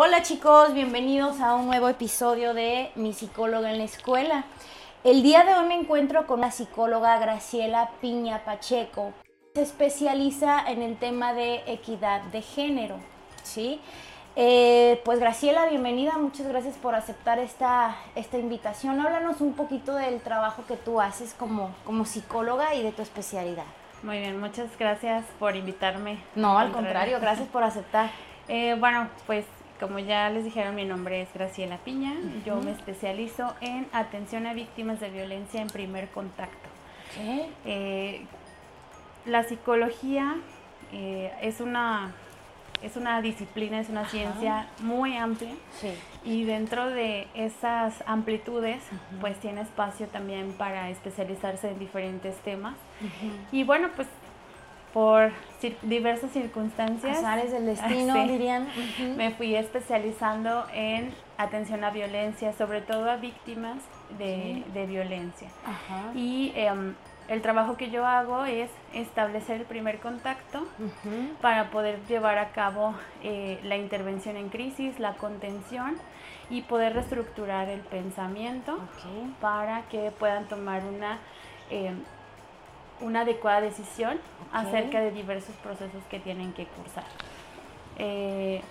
Hola chicos, bienvenidos a un nuevo episodio de Mi psicóloga en la escuela. El día de hoy me encuentro con la psicóloga Graciela Piña Pacheco. Se especializa en el tema de equidad de género, ¿sí? Eh, pues Graciela, bienvenida, muchas gracias por aceptar esta, esta invitación. Háblanos un poquito del trabajo que tú haces como, como psicóloga y de tu especialidad. Muy bien, muchas gracias por invitarme. No, al contrario, gracias por aceptar. Eh, bueno, pues como ya les dijeron, mi nombre es Graciela Piña. Yo me especializo en atención a víctimas de violencia en primer contacto. Eh, la psicología eh, es una es una disciplina, es una ciencia muy amplia y dentro de esas amplitudes pues tiene espacio también para especializarse en diferentes temas. Y bueno, pues por diversas circunstancias. Azares del destino, dirían. Me fui especializando en atención a violencia, sobre todo a víctimas de, violencia. Y em, el trabajo que yo hago es establecer el primer contacto para poder llevar a cabo eh, la intervención en crisis, la contención y poder reestructurar el pensamiento para que puedan tomar una em, una adecuada decisión acerca de diversos procesos que tienen que cursar. Eh,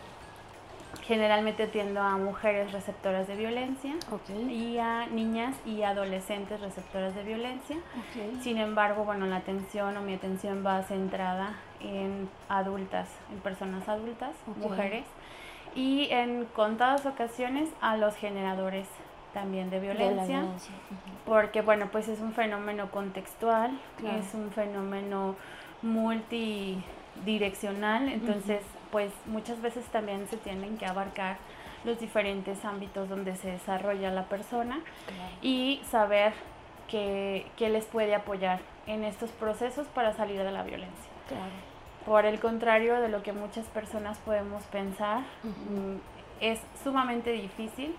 generalmente atiendo a mujeres receptoras de violencia y a niñas y adolescentes receptoras de violencia. Sin embargo, bueno, la atención o mi atención va centrada en adultas, en personas adultas, mujeres, y en contadas ocasiones a los generadores también de violencia, porque bueno, pues es un fenómeno contextual, es un fenómeno multidireccional, entonces pues muchas veces también se tienen que abarcar los diferentes ámbitos donde se desarrolla la persona y saber qué, les puede apoyar en estos procesos para salir de la violencia. Por el contrario de lo que muchas personas podemos pensar, mm, es sumamente difícil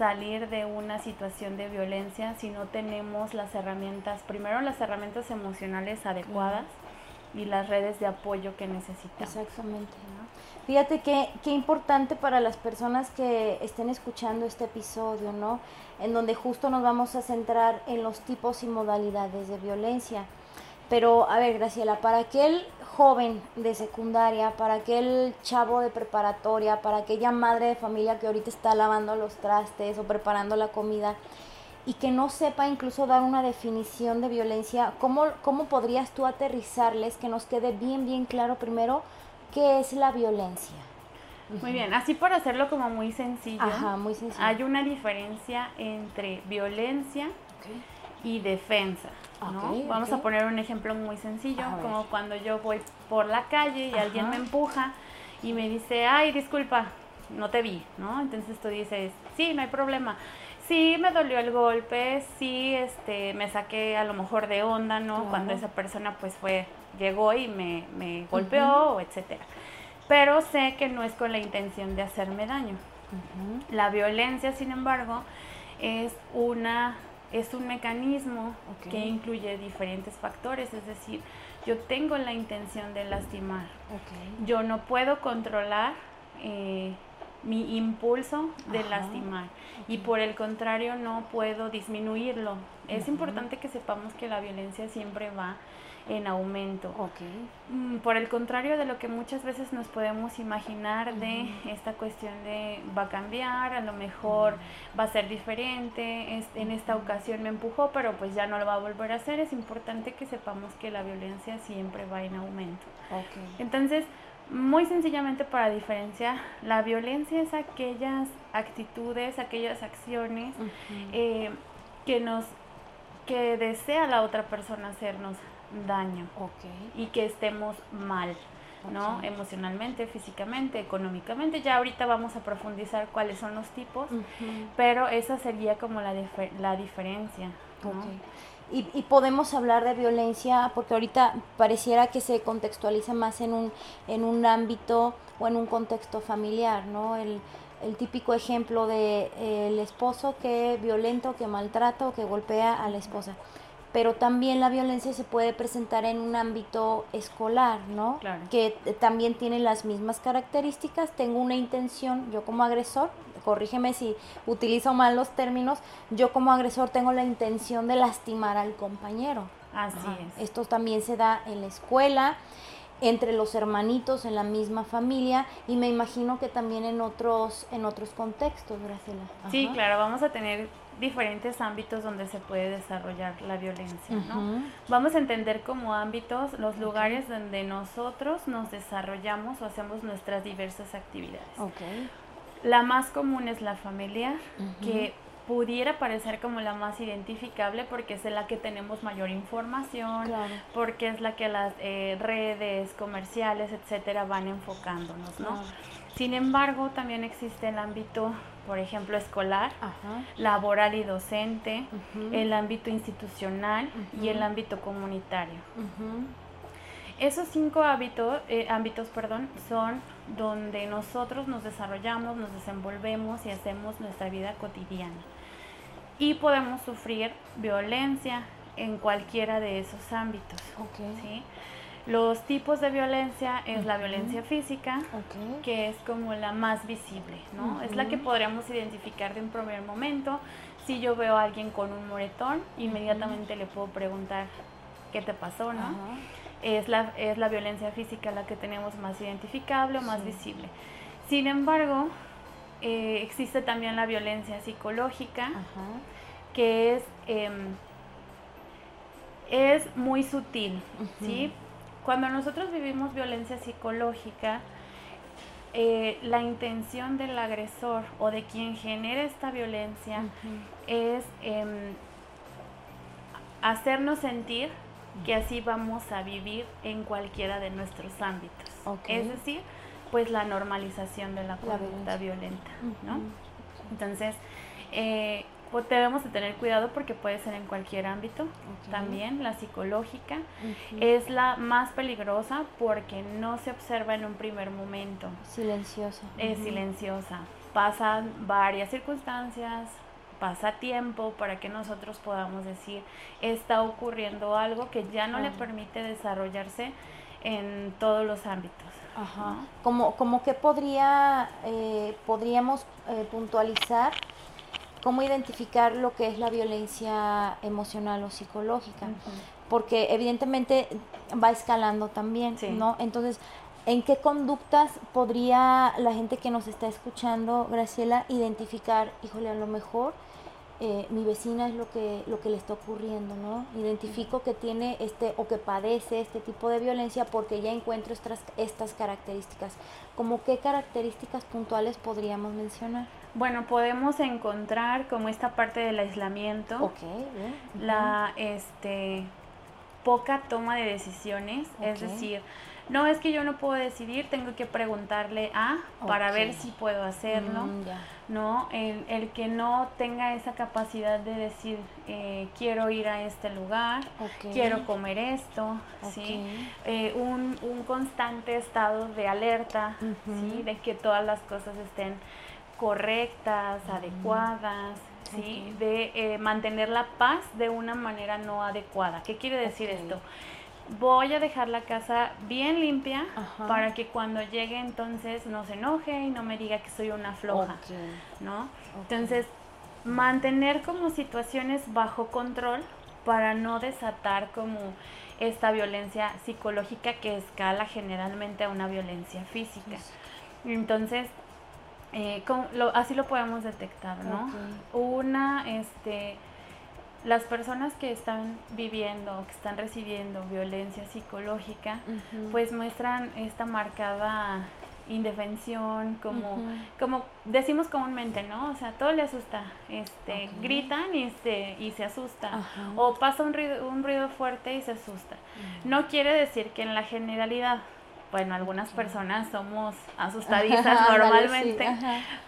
salir de una situación de violencia si no tenemos las herramientas, primero las herramientas emocionales adecuadas y las redes de apoyo que necesitamos. Exactamente. Fíjate que qué importante para las personas que estén escuchando este episodio, ¿no? En donde justo nos vamos a centrar en los tipos y modalidades de violencia. Pero, a ver, Graciela, para aquel joven de secundaria, para aquel chavo de preparatoria, para aquella madre de familia que ahorita está lavando los trastes o preparando la comida y que no sepa incluso dar una definición de violencia, ¿cómo, cómo podrías tú aterrizarles que nos quede bien, bien claro primero qué es la violencia? Muy bien, así por hacerlo como muy sencillo, muy sencillo. hay una diferencia entre violencia y defensa. Vamos a poner un ejemplo muy sencillo, como cuando yo voy por la calle y alguien me empuja y me dice, ay, disculpa, no te vi, ¿no? Entonces tú dices, sí, no hay problema. Sí, me dolió el golpe, sí, este, me saqué a lo mejor de onda, ¿no? Cuando esa persona pues fue, llegó y me, me golpeó, etcétera. Pero sé que no es con la intención de hacerme daño. La violencia, sin embargo, es una es un mecanismo que incluye diferentes factores, es decir, yo tengo la intención de lastimar. Yo no puedo controlar eh, mi impulso de lastimar y por el contrario no puedo disminuirlo. Es importante que sepamos que la violencia siempre va en aumento. Mm, por el contrario de lo que muchas veces nos podemos imaginar de esta cuestión de va a cambiar, a lo mejor va a ser diferente, en esta ocasión me empujó, pero pues ya no lo va a volver a hacer, es importante que sepamos que la violencia siempre va en aumento. Entonces, muy sencillamente para diferenciar, la violencia es aquellas actitudes, aquellas acciones eh, que nos que desea la otra persona hacernos daño y que estemos mal, ¿no? Emocionalmente, físicamente, económicamente. Ya ahorita vamos a profundizar cuáles son los tipos, pero esa sería como la, la diferencia. Y, y, podemos hablar de violencia porque ahorita pareciera que se contextualiza más en un, en un ámbito o en un contexto familiar, ¿no? El, el típico ejemplo de el esposo que violento, que maltrata o que golpea a la esposa pero también la violencia se puede presentar en un ámbito escolar, ¿no? Claro. Que también tiene las mismas características. Tengo una intención, yo como agresor, corrígeme si utilizo mal los términos, yo como agresor tengo la intención de lastimar al compañero. Así es. Esto también se da en la escuela, entre los hermanitos, en la misma familia y me imagino que también en otros, en otros contextos, Graciela. Sí, claro, vamos a tener diferentes ámbitos donde se puede desarrollar la violencia, ¿no? Vamos a entender como ámbitos los lugares donde nosotros nos desarrollamos o hacemos nuestras diversas actividades. La más común es la familiar, que pudiera parecer como la más identificable porque es la que tenemos mayor información, porque es la que las eh, redes comerciales, etcétera, van enfocándonos, ¿no? Sin embargo, también existe el ámbito, por ejemplo, escolar, laboral y docente, el ámbito institucional y el ámbito comunitario. Esos cinco hábitos, eh, ámbitos perdón, son donde nosotros nos desarrollamos, nos desenvolvemos y hacemos nuestra vida cotidiana. Y podemos sufrir violencia en cualquiera de esos ámbitos. ¿sí? Los tipos de violencia es la violencia física, que es como la más visible, ¿no? Es la que podríamos identificar de un primer momento. Si yo veo a alguien con un moretón, inmediatamente le puedo preguntar qué te pasó, ¿no? Es la, es la violencia física la que tenemos más identificable o más visible. Sin embargo, eh, existe también la violencia psicológica, que es, em, es muy sutil, ¿sí? Cuando nosotros vivimos violencia psicológica, eh, la intención del agresor o de quien genera esta violencia es em, hacernos sentir que así vamos a vivir en cualquiera de nuestros ámbitos. Es decir, pues la normalización de la conducta violenta, ¿no? Entonces, eh, pues debemos de tener cuidado porque puede ser en cualquier ámbito. También la psicológica es la más peligrosa porque no se observa en un primer momento. Silenciosa. Es silenciosa. Pasan varias circunstancias pasa tiempo para que nosotros podamos decir está ocurriendo algo que ya no le permite desarrollarse en todos los ámbitos Ajá. Como, como que podría, eh, podríamos eh, puntualizar cómo identificar lo que es la violencia emocional o psicológica, porque evidentemente va escalando también, ¿no? Entonces, ¿en qué conductas podría la gente que nos está escuchando, Graciela, identificar, híjole, a lo mejor eh, mi vecina es lo que, lo que le está ocurriendo, ¿no? Identifico que tiene este o que padece este tipo de violencia porque ya encuentro estas, estas características. ¿Cómo qué características puntuales podríamos mencionar? Bueno, podemos encontrar como esta parte del aislamiento, la este, poca toma de decisiones, es decir, no es que yo no puedo decidir, tengo que preguntarle a para ver si puedo hacerlo, mm, ¿no? El, que no tenga esa capacidad de decir, eh, quiero ir a este lugar, quiero comer esto, ¿sí? Eh, un, un, constante estado de alerta, ¿sí? De que todas las cosas estén correctas, adecuadas, ¿sí? de eh, mantener la paz de una manera no adecuada. ¿Qué quiere decir esto? Voy a dejar la casa bien limpia para que cuando llegue entonces no se enoje y no me diga que soy una floja, ¿no? Entonces, mantener como situaciones bajo control para no desatar como esta violencia psicológica que escala generalmente a una violencia física. Entonces, eh, así lo podemos detectar, ¿no? Una, este, las personas que están viviendo, que están recibiendo violencia psicológica, pues muestran esta marcada indefensión, como, como decimos comúnmente, ¿no? O sea, todo le asusta, este, gritan y se, y se asusta, o pasa un ruido, un ruido fuerte y se asusta. No quiere decir que en la generalidad bueno, algunas personas somos asustadizas normalmente,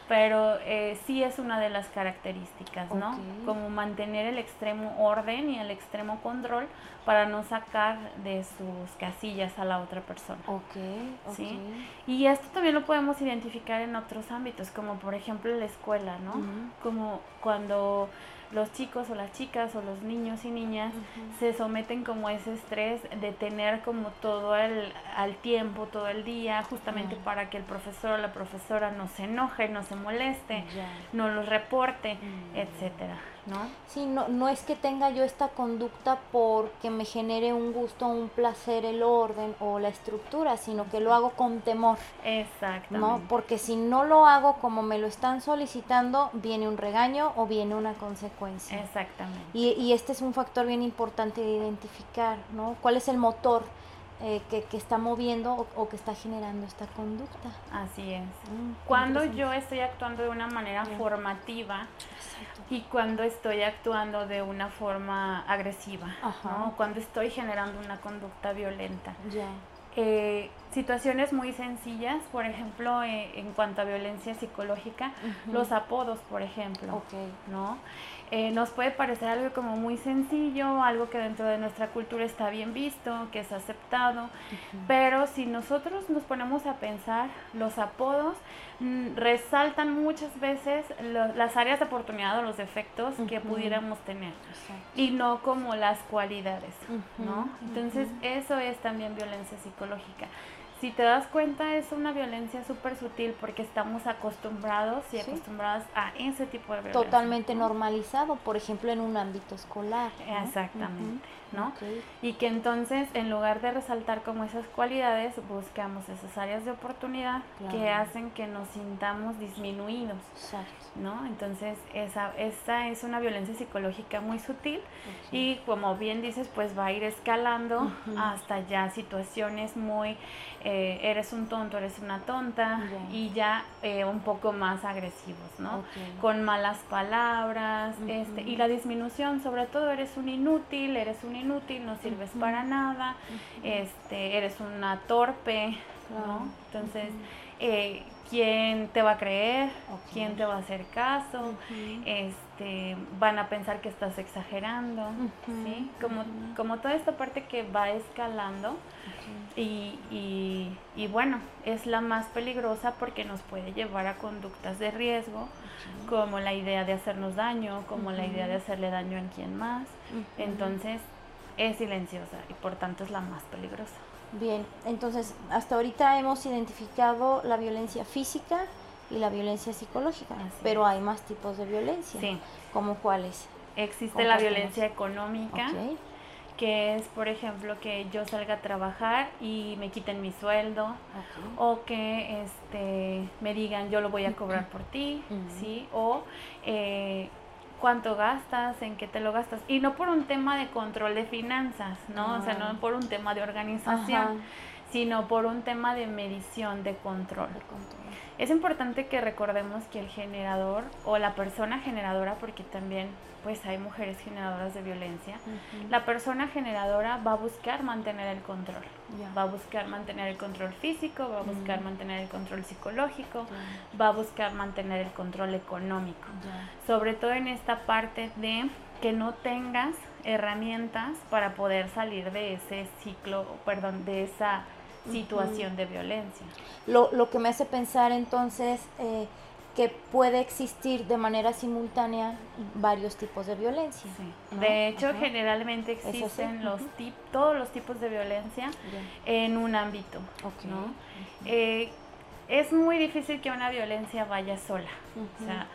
pero eh, sí es una de las características, ¿no? Como mantener el extremo orden y el extremo control para no sacar de sus casillas a la otra persona. Ok, ¿sí? Y esto también lo podemos identificar en otros ámbitos, como por ejemplo la escuela, ¿no? Como cuando los chicos o las chicas o los niños y niñas se someten como a ese estrés de tener como todo el, al tiempo, todo el día, justamente para que el profesor o la profesora no se enoje, no se moleste, no los reporte, mm. etcétera. ¿No? Sí, no, no es que tenga yo esta conducta porque me genere un gusto, un placer el orden o la estructura, sino que lo hago con temor. Exactamente. ¿no? Porque si no lo hago como me lo están solicitando, viene un regaño o viene una consecuencia. Exactamente. Y, y este es un factor bien importante de identificar, ¿no? ¿Cuál es el motor? Eh, que, que, está moviendo o, que está generando esta conducta. Así es. Mm, cuando yo estoy actuando de una manera formativa y cuando estoy actuando de una forma agresiva, ¿no? cuando estoy generando una conducta violenta. Eh, situaciones muy sencillas, por ejemplo, eh, en cuanto a violencia psicológica, los apodos, por ejemplo, ¿no? Eh, nos puede parecer algo como muy sencillo, algo que dentro de nuestra cultura está bien visto, que es aceptado, pero si nosotros nos ponemos a pensar, los apodos mm, resaltan muchas veces las áreas de oportunidad o los defectos que pudiéramos tener y no como las cualidades, ¿no? Entonces eso es también violencia psicológica si te das cuenta es una violencia súper sutil porque estamos acostumbrados y acostumbradas a ese tipo de violencia. Totalmente normalizado, por ejemplo, en un ámbito escolar. Exactamente, ¿no? Y que entonces, en lugar de resaltar como esas cualidades, buscamos esas áreas de oportunidad que hacen que nos sintamos disminuidos. Exacto. ¿no? Entonces, esa, esa es una violencia psicológica muy sutil y como bien dices, pues va a ir escalando hasta ya situaciones muy, eh, eres un tonto, eres una tonta y ya eh, un poco más agresivos, ¿no? Con malas palabras este, y la disminución, sobre todo eres un inútil, eres un inútil, no sirves para nada, este, eres una torpe, ¿no? Entonces, eh, quién te va a creer, o quién te va a hacer caso, este, van a pensar que estás exagerando, ¿sí? Como, como toda esta parte que va escalando y, y, bueno, es la más peligrosa porque nos puede llevar a conductas de riesgo, como la idea de hacernos daño, como la idea de hacerle daño a quien más. Entonces, es silenciosa y por tanto es la más peligrosa. Bien, entonces hasta ahorita hemos identificado la violencia física y la violencia psicológica, pero hay más tipos de violencia. Sí. ¿Cómo cuáles? Existe la violencia económica, que es, por ejemplo, que yo salga a trabajar y me quiten mi sueldo, o que este, me digan yo lo voy a cobrar por ti, ¿sí? O eh, cuánto gastas, en qué te lo gastas. Y no por un tema de control de finanzas, ¿no? O sea, no por un tema de organización, sino por un tema de medición, de control. Es importante que recordemos que el generador o la persona generadora, porque también pues hay mujeres generadoras de violencia, la persona generadora va a buscar mantener el control. Va a buscar mantener el control físico, va a buscar mantener el control psicológico, va a buscar mantener el control económico. Sobre todo en esta parte de que no tengas herramientas para poder salir de ese ciclo, perdón, de esa situación de violencia. Lo, lo, que me hace pensar entonces eh, que puede existir de manera simultánea varios tipos de violencia. De hecho, generalmente existen los tip, todos los tipos de violencia en un ámbito. Eh, es muy difícil que una violencia vaya sola. O sea,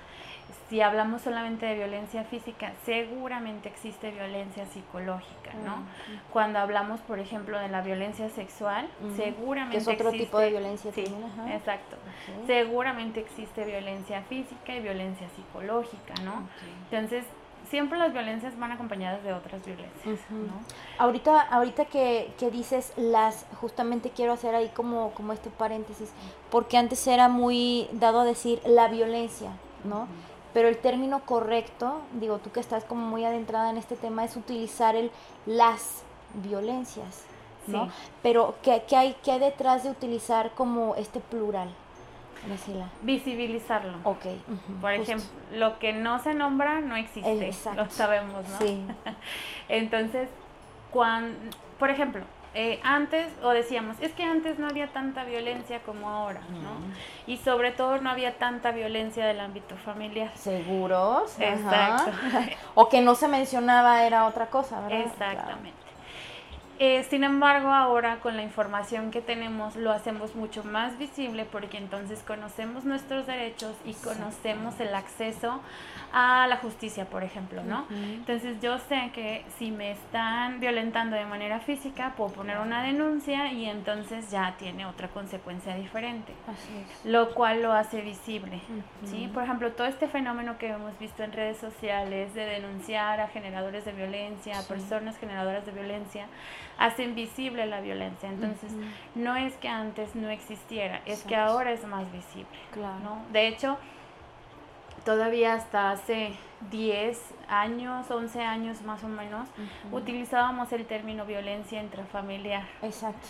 si hablamos solamente de violencia física, seguramente existe violencia psicológica, ¿no? Cuando hablamos, por ejemplo, de la violencia sexual, seguramente es otro tipo de violencia. Sí, exacto. Seguramente existe violencia física y violencia psicológica, ¿no? Entonces, siempre las violencias van acompañadas de otras violencias, ¿no? Ahorita, ahorita que, que, dices las, justamente quiero hacer ahí como, como este paréntesis, porque antes era muy dado a decir la violencia, ¿no? Pero el término correcto, digo tú que estás como muy adentrada en este tema, es utilizar el las violencias, ¿no? Pero ¿qué, hay, ¿qué detrás de utilizar como este plural? Visibilizarlo. Ok. Por ejemplo, lo que no se nombra no existe. Exacto. Lo sabemos, ¿no? Sí. Entonces, cuando, por ejemplo, eh, antes, o decíamos, es que antes no había tanta violencia como ahora, ¿no? Y sobre todo no había tanta violencia del ámbito familiar. ¿Seguros? Exacto. o que no se mencionaba era otra cosa, ¿verdad? Exactamente. Eh, sin embargo, ahora con la información que tenemos lo hacemos mucho más visible porque entonces conocemos nuestros derechos y conocemos el acceso a la justicia, por ejemplo, ¿no? Entonces yo sé que si me están violentando de manera física, puedo poner una denuncia y entonces ya tiene otra consecuencia diferente, lo cual lo hace visible, ¿sí? Por ejemplo, todo este fenómeno que hemos visto en redes sociales de denunciar a generadores de violencia, a personas generadoras de violencia, hacen visible la violencia. Entonces, no es que antes no existiera, es que ahora es más visible. ¿no? De hecho, todavía hasta hace 10 años, 11 años más o menos, utilizábamos el término violencia intrafamiliar. Exacto.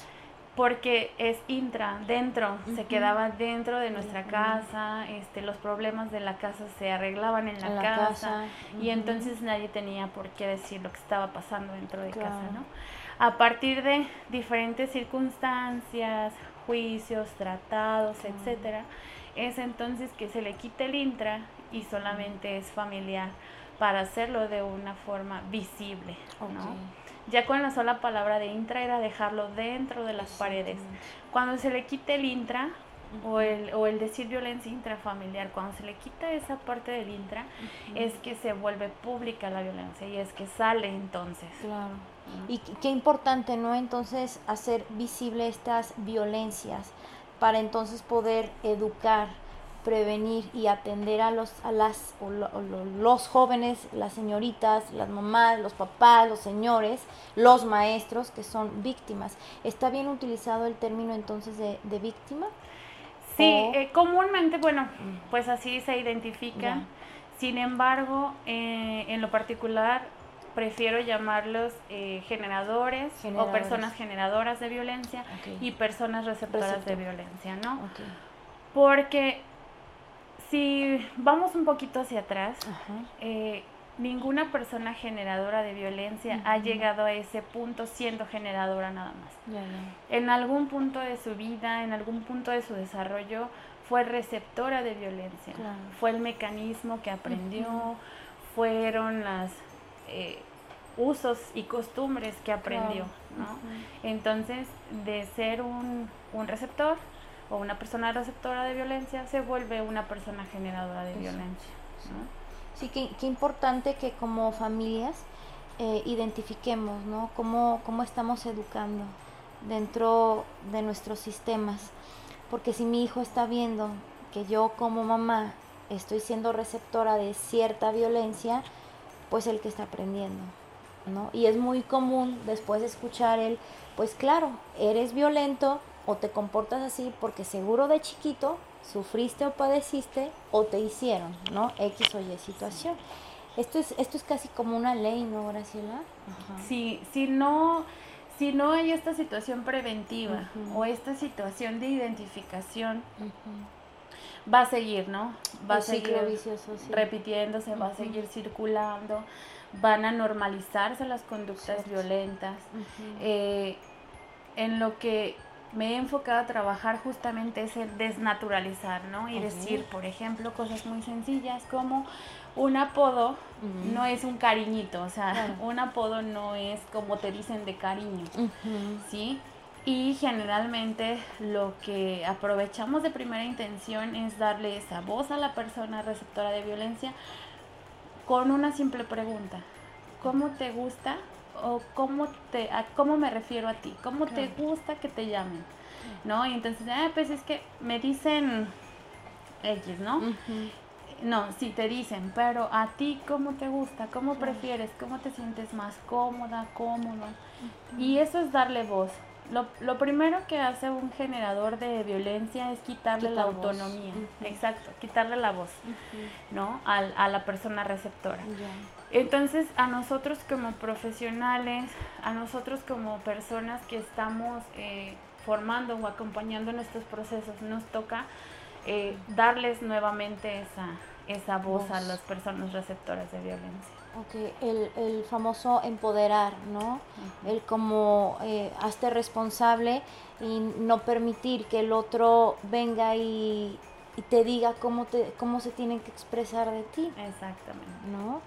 Porque es intra, dentro, se quedaba dentro de nuestra casa, este, los problemas de la casa se arreglaban en la, casa, y entonces nadie tenía por qué decir lo que estaba pasando dentro de casa, ¿no? A partir de diferentes circunstancias, juicios, tratados, etcétera, es entonces que se le quita el intra y solamente es familiar para hacerlo de una forma visible, Ya con la sola palabra de intra era dejarlo dentro de las paredes. Cuando se le quite el intra, o el, o el decir violencia intrafamiliar, cuando se le quita esa parte del intra, es que se vuelve pública la violencia y es que sale entonces. Claro. Y qué importante, ¿no? Entonces hacer visible estas violencias para entonces poder educar, prevenir y atender a los a las los jóvenes, las señoritas, las mamás, los papás, los señores, los maestros que son víctimas. ¿Está bien utilizado el término entonces de, de víctima? Sí, eh, comúnmente, bueno, mm. pues así se identifica. Sin embargo, eh, en lo particular, prefiero llamarlos eh, generadores, o personas generadoras de violencia y personas receptoras de violencia, ¿no? Porque si vamos un poquito hacia atrás, ninguna persona generadora de violencia ha llegado a ese punto siendo generadora nada más. En algún punto de su vida, en algún punto de su desarrollo, fue receptora de violencia. Fue el mecanismo que aprendió, fueron los eh, usos y costumbres que aprendió. Entonces, de ser un, un receptor o una persona receptora de violencia, se vuelve una persona generadora de violencia. Sí, qué, importante que como familias eh, identifiquemos, ¿no? Cómo, cómo estamos educando dentro de nuestros sistemas. Porque si mi hijo está viendo que yo como mamá estoy siendo receptora de cierta violencia, pues el que está aprendiendo, ¿no? Y es muy común después de escuchar el, pues claro, eres violento o te comportas así porque seguro de chiquito sufriste o padeciste o te hicieron, ¿no? X o Y situación. Esto es, esto es casi como una ley, ¿no, Graciela? Sí, si no, si no hay esta situación preventiva o esta situación de identificación, va a seguir, ¿no? Va a seguir repitiéndose, va a seguir circulando, van a normalizarse las conductas violentas. Eh, en lo que me he enfocado a trabajar justamente es el desnaturalizar, ¿no? Y decir, por ejemplo, cosas muy sencillas como un apodo no es un cariñito, o sea, un apodo no es como te dicen de cariño, ¿sí? Y generalmente lo que aprovechamos de primera intención es darle esa voz a la persona receptora de violencia con una simple pregunta. ¿Cómo te gusta o cómo, te, a cómo me refiero a ti, cómo te gusta que te llamen, ¿no? Y entonces, ah, pues es que me dicen X, ¿no? No, sí te dicen, pero a ti cómo te gusta, cómo prefieres, cómo te sientes más cómoda, cómodo. Y eso es darle voz. Lo, lo, primero que hace un generador de violencia es quitarle la autonomía, exacto, quitarle la voz, ¿no? A, a, la persona receptora. Entonces, a nosotros como profesionales, a nosotros como personas que estamos eh, formando o acompañando nuestros procesos, nos toca eh, darles nuevamente esa, esa voz, a las personas receptoras de violencia. Ok, el, el famoso empoderar, ¿no? El como eh, hazte responsable y no permitir que el otro venga y, y, te diga cómo, te, cómo se tienen que expresar de ti. Exactamente. ¿No?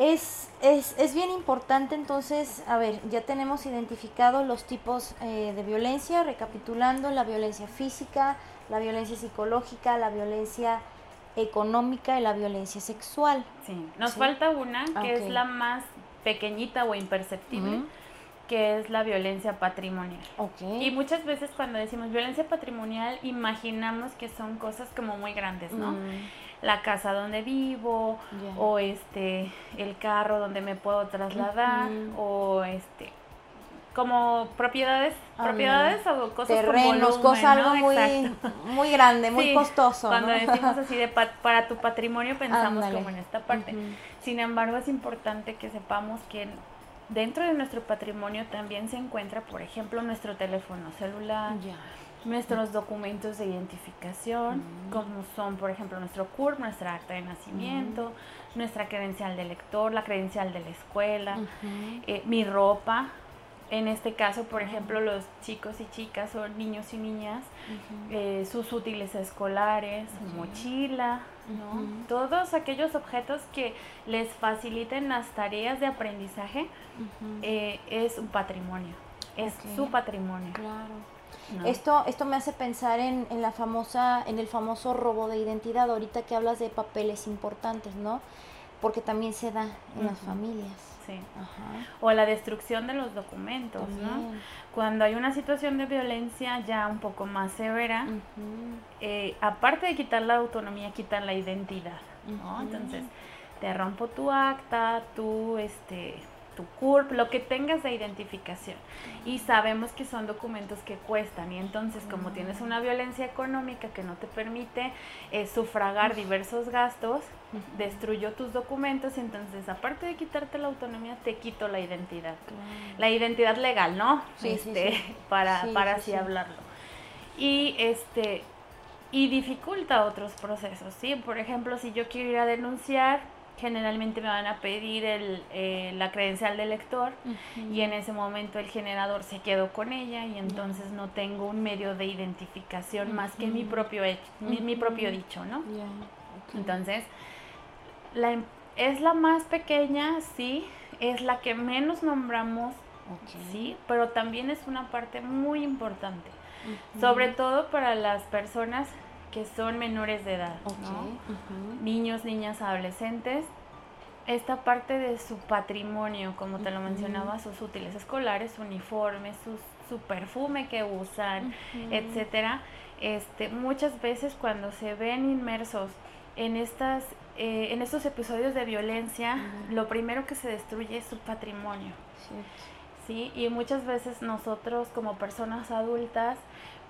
Es, es, es, bien importante entonces, a ver, ya tenemos identificados los tipos eh, de violencia, recapitulando, la violencia física, la violencia psicológica, la violencia económica y la violencia sexual. Sí, nos falta una que es la más pequeñita o imperceptible, que es la violencia patrimonial. Okay. Y muchas veces cuando decimos violencia patrimonial imaginamos que son cosas como muy grandes, ¿no? La casa donde vivo o este el carro donde me puedo trasladar o este como propiedades propiedades o cosas terrenos como cosas algo muy muy grande muy costoso cuando decimos así de para tu patrimonio pensamos como en esta parte. Sin embargo es importante que sepamos que dentro de nuestro patrimonio también se encuentra por ejemplo nuestro teléfono celular nuestros documentos de identificación, como son, por ejemplo, nuestro CURP, nuestra acta de nacimiento, nuestra credencial de lector, la credencial de la escuela, eh, mi ropa. En este caso, por ejemplo, los chicos y chicas o niños y niñas, eh, sus útiles escolares, mochila, todos aquellos objetos que les faciliten las tareas de aprendizaje, eh, es un patrimonio, es su patrimonio. Claro. Esto, esto me hace pensar en, en, la famosa, en el famoso robo de identidad, ahorita que hablas de papeles importantes, ¿no? Porque también se da en las familias. Sí. O la destrucción de los documentos, ¿no? Cuando hay una situación de violencia ya un poco más severa, eh, aparte de quitar la autonomía, quitan la identidad, ¿no? Entonces, te rompo tu acta, tu, este, tu CURP, lo que tengas de identificación. Y sabemos que son documentos que cuestan y entonces como tienes una violencia económica que no te permite eh, sufragar diversos gastos, destruyó tus documentos y entonces aparte de quitarte la autonomía te quito la identidad. La identidad legal, ¿no? Sí, este, Para, para así hablarlo. Y este y dificulta otros procesos, ¿sí? Por ejemplo, si yo quiero ir a denunciar generalmente me van a pedir el, eh, la credencial del lector y en ese momento el generador se quedó con ella y entonces no tengo un medio de identificación más que mi propio, mi, propio dicho, ¿no? Entonces, la, em, es la más pequeña, sí, es la que menos nombramos, sí, pero también es una parte muy importante, sobre todo para las personas que son menores de edad, niños, niñas, adolescentes, esta parte de su patrimonio, como te lo mencionaba, sus útiles escolares, uniformes, su perfume que usan, etcétera, este, muchas veces cuando se ven inmersos en estas eh, en estos episodios de violencia, lo primero que se destruye es su patrimonio. ¿sí? Y muchas veces nosotros como personas adultas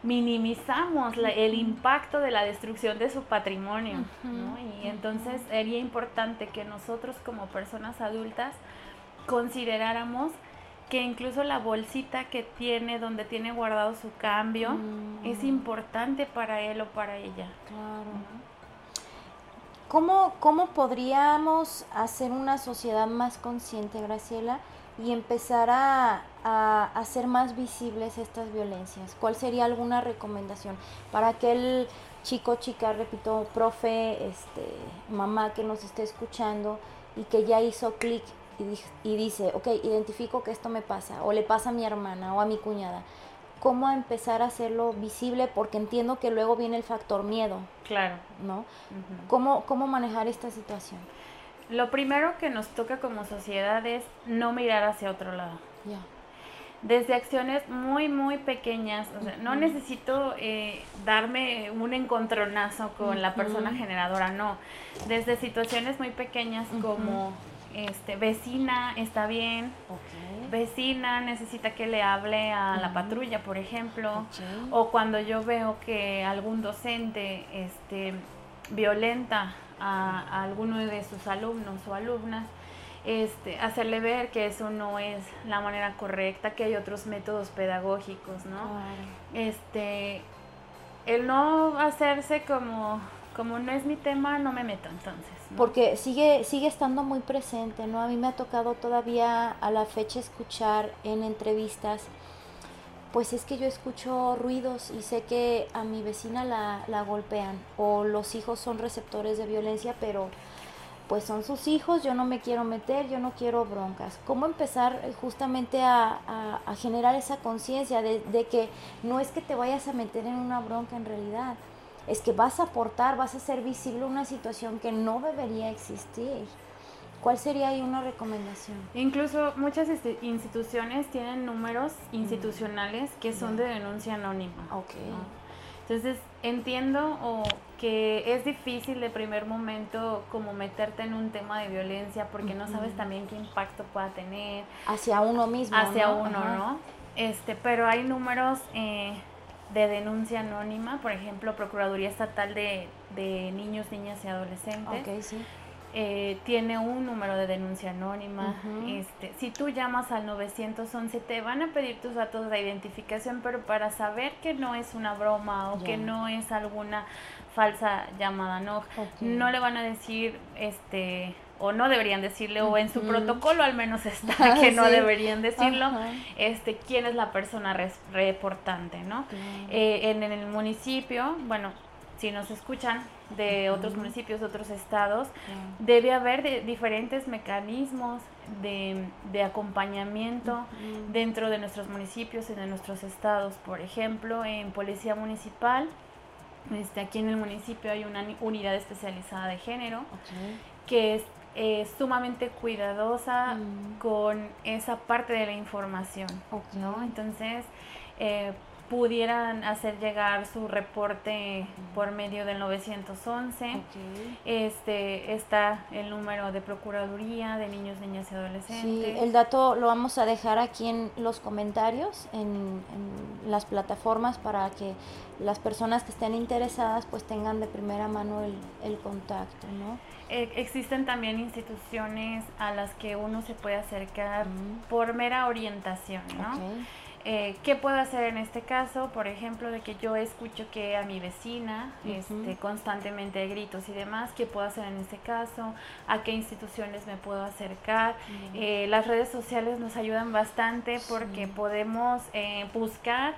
minimizamos el impacto de la destrucción de su patrimonio. Y entonces sería importante que nosotros como personas adultas consideráramos que incluso la bolsita que tiene, donde tiene guardado su cambio, mm. es importante para él o para ella. Claro. ¿Cómo, ¿Cómo podríamos hacer una sociedad más consciente, Graciela? Y empezar a, hacer más visibles estas violencias? ¿Cuál sería alguna recomendación para aquel chico, chica, repito, profe, este, mamá que nos esté escuchando y que ya hizo clic y, y, dice, ok, identifico que esto me pasa, o le pasa a mi hermana o a mi cuñada? ¿Cómo empezar a hacerlo visible? Porque entiendo que luego viene el factor miedo. Claro. ¿No? ¿Cómo, ¿Cómo manejar esta situación? Lo primero que nos toca como sociedad es no mirar hacia otro lado. Desde acciones muy, muy pequeñas. O sea, no necesito eh, darme un encontronazo con la persona generadora, no. Desde situaciones muy pequeñas como este, vecina está bien, vecina necesita que le hable a la patrulla, por ejemplo, o cuando yo veo que algún docente este, violenta a, alguno de sus alumnos o alumnas, este, hacerle ver que eso no es la manera correcta, que hay otros métodos pedagógicos, ¿no? Este, el no hacerse como, como no es mi tema, no me meto entonces. Porque sigue, sigue estando muy presente, ¿no? A mí me ha tocado todavía a la fecha escuchar en entrevistas, pues es que yo escucho ruidos y sé que a mi vecina la, la golpean o los hijos son receptores de violencia, pero pues son sus hijos, yo no me quiero meter, yo no quiero broncas. ¿Cómo empezar eh, justamente a, generar esa conciencia de, que no es que te vayas a meter en una bronca en realidad, es que vas a aportar, vas a hacer visible una situación que no debería existir? ¿Cuál sería ahí una recomendación? Incluso muchas instituciones tienen números institucionales que son de denuncia anónima. Okay. Entonces, entiendo o que es difícil de primer momento como meterte en un tema de violencia porque no sabes también qué impacto pueda tener. Hacia uno mismo. Hacia uno, ¿no? Este, pero hay números eh, de denuncia anónima, por ejemplo, Procuraduría Estatal de, de Niños, Niñas y Adolescentes. Okay, sí eh, tiene un número de denuncia anónima. este, si tú llamas al 911 te van a pedir tus datos de identificación, pero para saber que no es una broma o que no es alguna falsa llamada, no, no le van a decir, este, o no deberían decirle, o en su protocolo al menos está que no deberían decirlo, este, quién es la persona reportante, ¿no? Eh, en, en el municipio, bueno, si nos escuchan de otros municipios, de otros estados, debe haber diferentes mecanismos de, de acompañamiento dentro de nuestros municipios y de nuestros estados. Por ejemplo, en Policía Municipal, este, aquí en el municipio hay una unidad especializada de género que es sumamente cuidadosa con esa parte de la información, ¿no? Entonces, eh, pudieran hacer llegar su reporte por medio del 911. Este está el número de procuraduría de niños, niñas y adolescentes. Sí, el dato lo vamos a dejar aquí en los comentarios, en, las plataformas para que las personas que estén interesadas pues tengan de primera mano el, contacto, ¿no? E, existen también instituciones a las que uno se puede acercar por mera orientación, ¿no? Eh, ¿Qué puedo hacer en este caso? Por ejemplo, de que yo escucho que a mi vecina este, constantemente hay gritos y demás, ¿qué puedo hacer en este caso? ¿A qué instituciones me puedo acercar? Eh, las redes sociales nos ayudan bastante porque podemos eh, buscar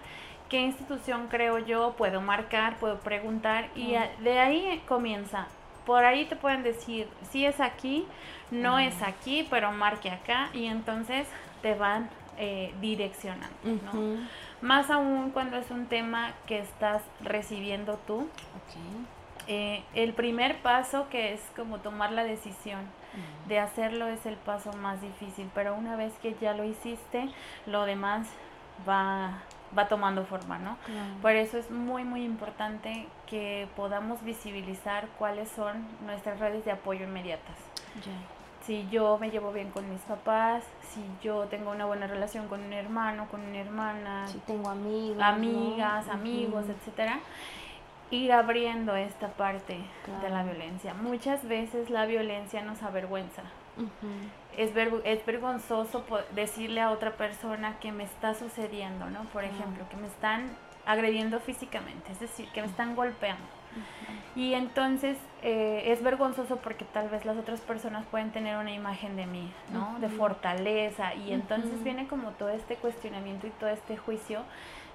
qué institución creo yo, puedo marcar, puedo preguntar y de ahí comienza. Por ahí te pueden decir, si es aquí, no es aquí, pero marque acá y entonces te van eh, direccionando, ¿no? Más aún cuando es un tema que estás recibiendo tú. Eh, el primer paso que es como tomar la decisión de hacerlo es el paso más difícil, pero una vez que ya lo hiciste, lo demás va, va tomando forma, ¿no? Por eso es muy, muy importante que podamos visibilizar cuáles son nuestras redes de apoyo inmediatas si yo me llevo bien con mis papás, si yo tengo una buena relación con un hermano, con una hermana, si tengo amigos, amigas, amigos, etcétera, ir abriendo esta parte de la violencia. Muchas veces la violencia nos avergüenza. es, es vergonzoso decirle a otra persona que me está sucediendo, ¿no? Por ejemplo, que me están agrediendo físicamente, es decir, que me están golpeando. Y entonces eh, es vergonzoso porque tal vez las otras personas pueden tener una imagen de mí, ¿no? De fortaleza. Y entonces viene como todo este cuestionamiento y todo este juicio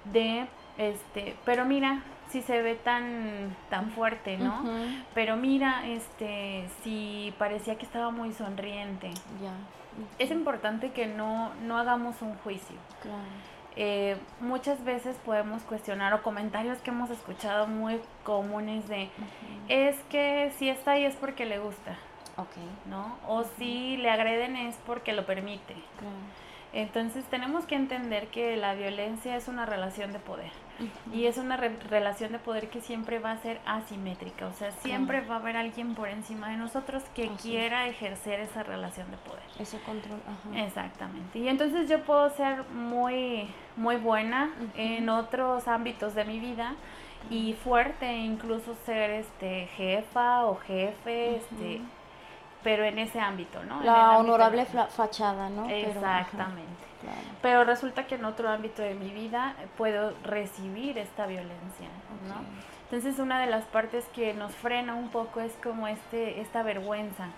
de, este, pero mira, si se ve tan, tan fuerte, ¿no? Pero mira, este, si parecía que estaba muy sonriente. Ya. Es importante que no, no hagamos un juicio. Claro eh, muchas veces podemos cuestionar o comentarios que hemos escuchado muy comunes de es que si está ahí es porque le gusta. ¿No? O si le agreden es porque lo permite. Entonces tenemos que entender que la violencia es una relación de poder. Y es una relación de poder que siempre va a ser asimétrica. O sea, siempre va a haber alguien por encima de nosotros que quiera ejercer esa relación de poder. Ese control. Exactamente. Y entonces yo puedo ser muy, muy buena en otros ámbitos de mi vida y fuerte, incluso ser este jefa o jefe, este pero en ese ámbito, ¿no? La honorable fachada, ¿no? Exactamente. Pero, resulta que en otro ámbito de mi vida puedo recibir esta violencia, ¿no? Entonces una de las partes que nos frena un poco es como este esta vergüenza.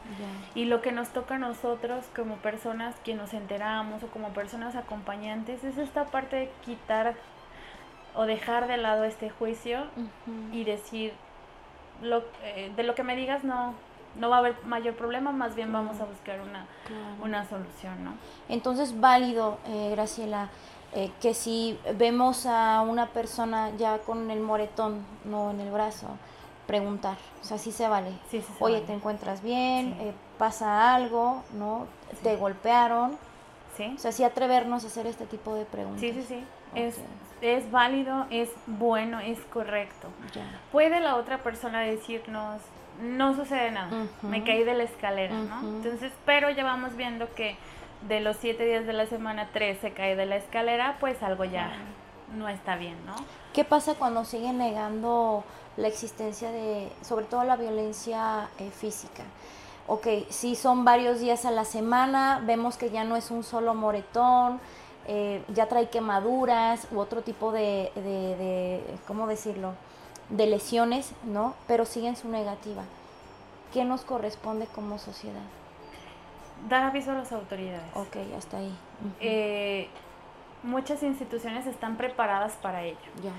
Y lo que nos toca a nosotros como personas que nos enteramos o como personas acompañantes es esta parte de quitar o dejar de lado este juicio y decir lo, eh, de lo que me digas no no va a haber mayor problema, más bien vamos a buscar una, una solución, ¿no? Entonces, válido, eh, Graciela, eh, que si vemos a una persona ya con el moretón, no en el brazo, preguntar, o sea, sí se vale. Sí, sí Oye, ¿te encuentras bien? Eh, ¿Pasa algo? ¿No? ¿Te golpearon? Sí. O sea, sí atrevernos a hacer este tipo de preguntas. Sí, sí, sí. Es, es válido, es bueno, es correcto. Puede la otra persona decirnos, no sucede nada, me caí de la escalera, ¿no? Entonces, pero ya vamos viendo que de los siete días de la semana, tres se cae de la escalera, pues algo ya no está bien, ¿no? ¿Qué pasa cuando siguen negando la existencia de, sobre todo la violencia eh, física? Ok, si son varios días a la semana, vemos que ya no es un solo moretón, eh, ya trae quemaduras u otro tipo de, de, de, ¿cómo decirlo? De lesiones, ¿no? Pero siguen su negativa. ¿Qué nos corresponde como sociedad? dar aviso a las autoridades. Ok, hasta ahí. Eh, muchas instituciones están preparadas para ello. Ya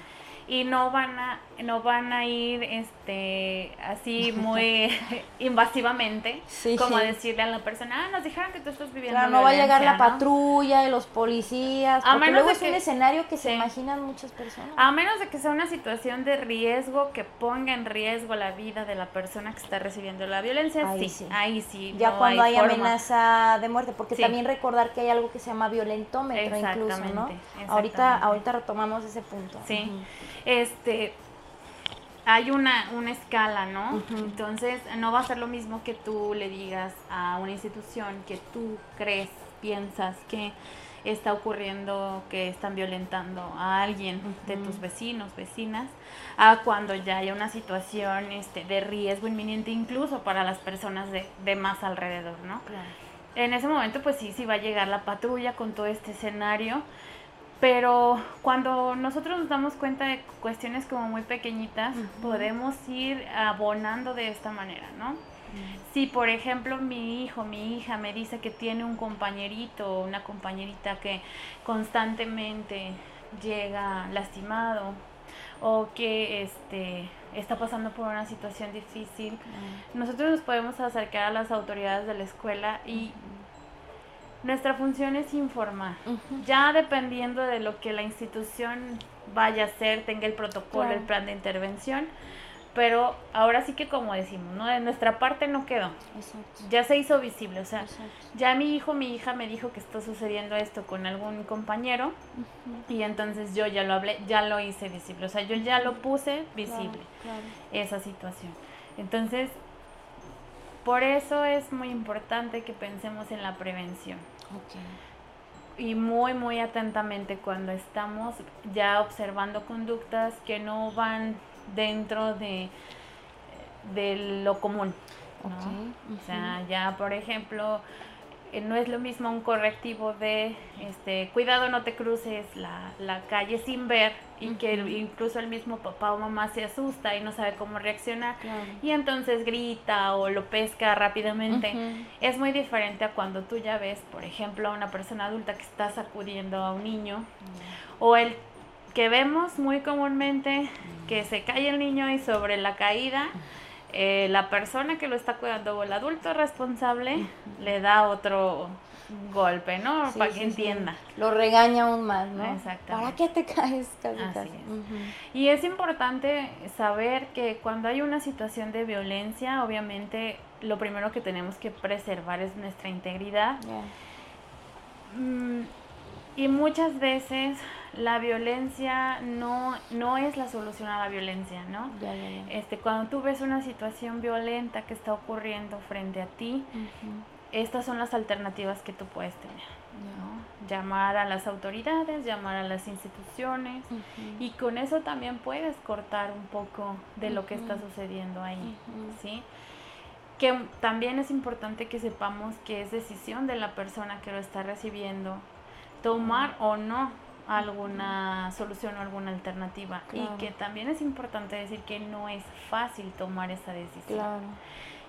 y no van a no van a ir este así muy invasivamente como decirle a la persona ah nos dijeron que tú estás viviendo claro, no va a llegar la patrulla y los policías a menos luego es un escenario que se imaginan muchas personas. A menos de que sea una situación de riesgo que ponga en riesgo la vida de la persona que está recibiendo la violencia ahí sí, ahí sí ya cuando hay, amenaza de muerte porque también recordar que hay algo que se llama violentómetro incluso no ahorita ahorita retomamos ese punto. Sí este, hay una, una escala, ¿no? Entonces, no va a ser lo mismo que tú le digas a una institución que tú crees, piensas que está ocurriendo, que están violentando a alguien de tus vecinos, vecinas, a cuando ya haya una situación este, de riesgo inminente incluso para las personas de, de más alrededor, ¿no? En ese momento, pues sí, sí va a llegar la patrulla con todo este escenario pero cuando nosotros nos damos cuenta de cuestiones como muy pequeñitas, podemos ir abonando de esta manera, ¿no? Si, por ejemplo, mi hijo, mi hija me dice que tiene un compañerito o una compañerita que constantemente llega lastimado o que este, está pasando por una situación difícil, nosotros nos podemos acercar a las autoridades de la escuela y nuestra función es informar, ya dependiendo de lo que la institución vaya a hacer, tenga el protocolo, el plan de intervención, pero ahora sí que como decimos, ¿no? De nuestra parte no quedó. Ya se hizo visible, o sea, ya mi hijo, mi hija me dijo que está sucediendo esto con algún compañero y entonces yo ya lo hablé, ya lo hice visible, o sea, yo ya lo puse visible, esa situación. Entonces, por eso es muy importante que pensemos en la prevención. Y muy, muy atentamente cuando estamos ya observando conductas que no van dentro de, de lo común. O sea, ya por ejemplo, no es lo mismo un correctivo de este cuidado no te cruces la, la calle sin ver y que incluso el mismo papá o mamá se asusta y no sabe cómo reaccionar. Y entonces grita o lo pesca rápidamente. Es muy diferente a cuando tú ya ves por ejemplo a una persona adulta que está sacudiendo a un niño o el que vemos muy comúnmente que se cae el niño y sobre la caída eh, la persona que lo está cuidando o el adulto responsable le da otro golpe, ¿no? Para que entienda. Lo regaña aún más, ¿no? Exactamente. ¿Para qué te caes? Y es importante saber que cuando hay una situación de violencia, obviamente lo primero que tenemos que preservar es nuestra integridad. Mm, y muchas veces la violencia no, no es la solución a la violencia, ¿no? Este, cuando tú ves una situación violenta que está ocurriendo frente a ti, estas son las alternativas que tú puedes tener. Llamar a las autoridades, llamar a las instituciones y con eso también puedes cortar un poco de lo que está sucediendo ahí, ¿sí? que también es importante que sepamos que es decisión de la persona que lo está recibiendo tomar o no alguna solución o alguna alternativa. Y que también es importante decir que no es fácil tomar esa decisión.